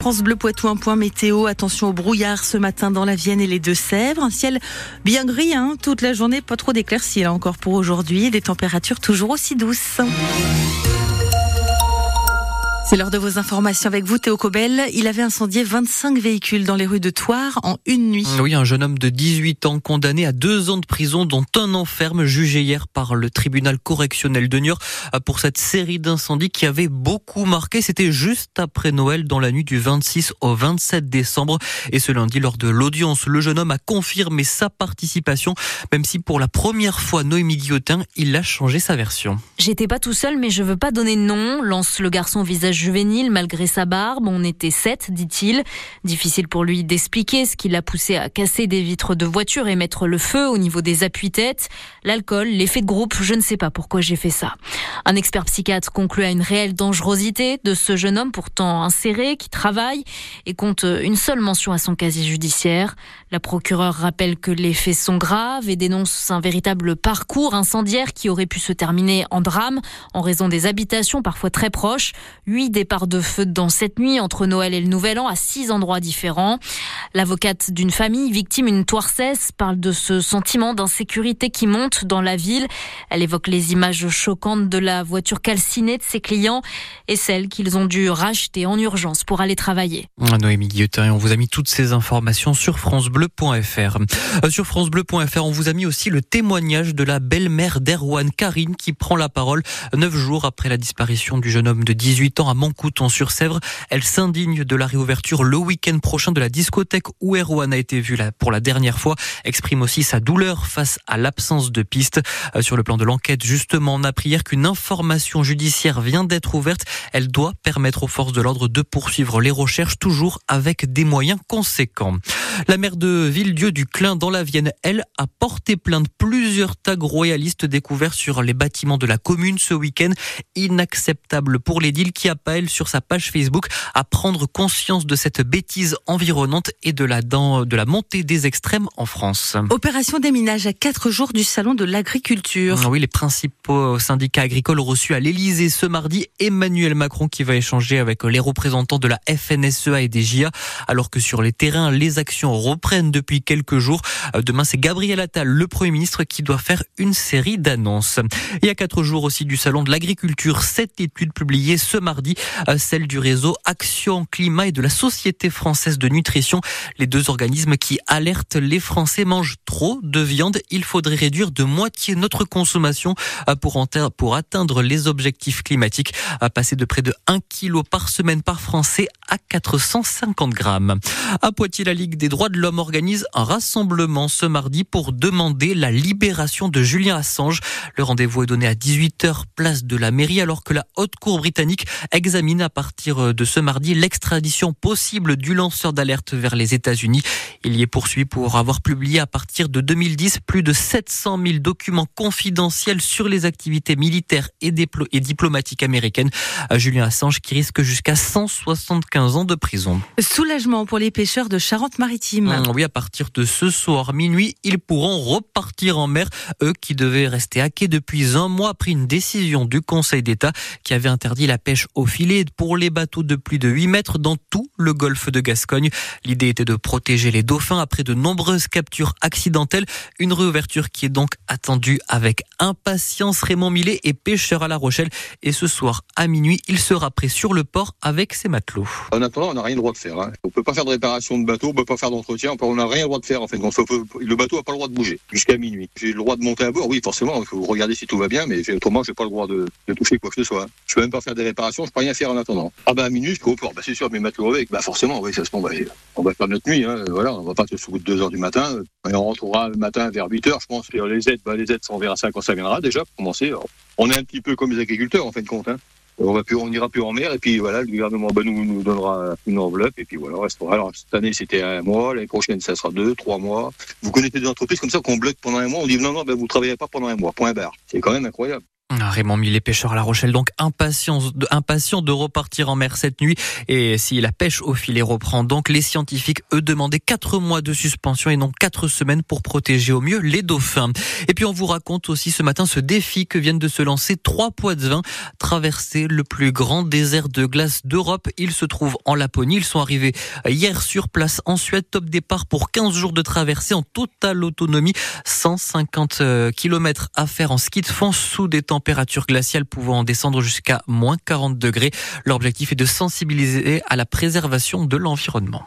France Bleu Poitou, un point météo. Attention au brouillard ce matin dans la Vienne et les Deux-Sèvres. Un ciel bien gris hein, toute la journée, pas trop d'éclaircies encore pour aujourd'hui. Des températures toujours aussi douces. C'est l'heure de vos informations avec vous, Théo Cobel. Il avait incendié 25 véhicules dans les rues de Toire en une nuit. Oui, un jeune homme de 18 ans condamné à deux ans de prison, dont un enferme, jugé hier par le tribunal correctionnel de Niort pour cette série d'incendies qui avait beaucoup marqué. C'était juste après Noël, dans la nuit du 26 au 27 décembre. Et ce lundi, lors de l'audience, le jeune homme a confirmé sa participation, même si pour la première fois, Noémie Guillotin, il a changé sa version. J'étais pas tout seul, mais je veux pas donner de nom, lance le garçon visage juvénile malgré sa barbe. On était sept, dit-il. Difficile pour lui d'expliquer ce qui l'a poussé à casser des vitres de voiture et mettre le feu au niveau des appuis-têtes. L'alcool, l'effet de groupe, je ne sais pas pourquoi j'ai fait ça. Un expert psychiatre conclut à une réelle dangerosité de ce jeune homme pourtant inséré, qui travaille et compte une seule mention à son casier judiciaire. La procureure rappelle que les faits sont graves et dénonce un véritable parcours incendiaire qui aurait pu se terminer en drame en raison des habitations parfois très proches. Huit départs de feu dans cette nuit entre Noël et le Nouvel An à six endroits différents. L'avocate d'une famille victime une toircesse parle de ce sentiment d'insécurité qui monte dans la ville. Elle évoque les images choquantes de la voiture calcinée de ses clients et celles qu'ils ont dû racheter en urgence pour aller travailler. Noémie Guillotin, on vous a mis toutes ces informations sur France Bleu francebleu.fr. Euh, sur francebleu.fr, on vous a mis aussi le témoignage de la belle-mère d'Erwan, Karine, qui prend la parole neuf jours après la disparition du jeune homme de 18 ans à Montcouton-sur-Sèvre. Elle s'indigne de la réouverture le week-end prochain de la discothèque où Erwan a été vu pour la dernière fois, exprime aussi sa douleur face à l'absence de pistes. Euh, sur le plan de l'enquête, justement, on a pris hier qu'une information judiciaire vient d'être ouverte. Elle doit permettre aux forces de l'ordre de poursuivre les recherches, toujours avec des moyens conséquents. La maire de Villedieu du Clin dans la Vienne, elle, a porté plainte plusieurs tags royalistes découverts sur les bâtiments de la commune ce week-end. Inacceptable pour l'édile qui appelle sur sa page Facebook à prendre conscience de cette bêtise environnante et de la, de la montée des extrêmes en France. Opération déminage à quatre jours du salon de l'agriculture. Oui, les principaux syndicats agricoles ont reçu à l'Elysée ce mardi Emmanuel Macron qui va échanger avec les représentants de la FNSEA et des JA alors que sur les terrains, les actions reprennent depuis quelques jours. Euh, demain, c'est Gabriel Attal, le Premier ministre, qui doit faire une série d'annonces. Il y a quatre jours aussi du Salon de l'Agriculture, sept études publiées ce mardi, euh, celle du réseau Action Climat et de la Société française de nutrition, les deux organismes qui alertent les Français mangent trop de viande. Il faudrait réduire de moitié notre consommation euh, pour, atteindre les objectifs climatiques, passer de près de 1 kg par semaine par Français à 450 grammes. À Poitiers, la Ligue des droits de l'homme organise un rassemblement ce mardi pour demander la libération de Julien Assange. Le rendez-vous est donné à 18h place de la mairie alors que la haute cour britannique examine à partir de ce mardi l'extradition possible du lanceur d'alerte vers les États-Unis. Il y est poursuivi pour avoir publié à partir de 2010 plus de 700 000 documents confidentiels sur les activités militaires et, et diplomatiques américaines. Julien Assange qui risque jusqu'à 175 ans de prison. Soulagement pour les pêcheurs de Charente-Maritime. Mmh, oui, à partir de ce soir minuit, ils pourront repartir en mer, eux qui devaient rester à quai depuis un mois après une décision du Conseil d'État qui avait interdit la pêche au filet pour les bateaux de plus de 8 mètres dans tout le golfe de Gascogne. L'idée était de protéger les dauphins après de nombreuses captures accidentelles. Une réouverture qui est donc attendue avec impatience. Raymond Millet est pêcheur à La Rochelle et ce soir à minuit, il sera prêt sur le port avec ses matelots. En attendant, on n'a rien le droit de faire. Hein. On peut pas faire de réparation de bateau, on peut pas faire d'entretien, on n'a rien le droit de faire en fait. le bateau n'a pas le droit de bouger jusqu'à minuit. J'ai le droit de monter à bord, oui forcément, il faut regarder si tout va bien, mais autrement j'ai pas le droit de, toucher quoi que ce soit. Je peux même pas faire des réparations, je rien faire en attendant. Ah bah au port, bah, c'est sûr, mes matelots avec, bah forcément, oui ça se. Bah, on va faire notre nuit, hein. voilà, on va pas se bout de 2 heures du matin, on rentrera le matin vers 8 heures, je pense. Les aides, bah, les aides, on verra ça quand ça viendra déjà pour commencer. on est un petit peu comme les agriculteurs en fin de compte. Hein on va plus, on ira plus en mer et puis voilà, le gouvernement ben, nous, donnera une enveloppe et puis voilà, on restera. Alors cette année c'était un mois, l'année prochaine ça sera deux, trois mois. Vous connaissez des entreprises comme ça qu'on bloque pendant un mois, on dit non non, ben, vous travaillez pas pendant un mois, point barre. C'est quand même incroyable. Ah, Raymond Millet, pêcheur à La Rochelle, donc impatient de, repartir en mer cette nuit. Et si la pêche au filet reprend, donc les scientifiques, eux, demandaient quatre mois de suspension et non quatre semaines pour protéger au mieux les dauphins. Et puis on vous raconte aussi ce matin ce défi que viennent de se lancer trois poids de vin, traverser le plus grand désert de glace d'Europe. Ils se trouvent en Laponie. Ils sont arrivés hier sur place en Suède. Top départ pour 15 jours de traversée en totale autonomie. 150 km à faire en ski de fond sous des temps température glaciale pouvant descendre jusqu'à moins 40 degrés. L'objectif est de sensibiliser à la préservation de l'environnement.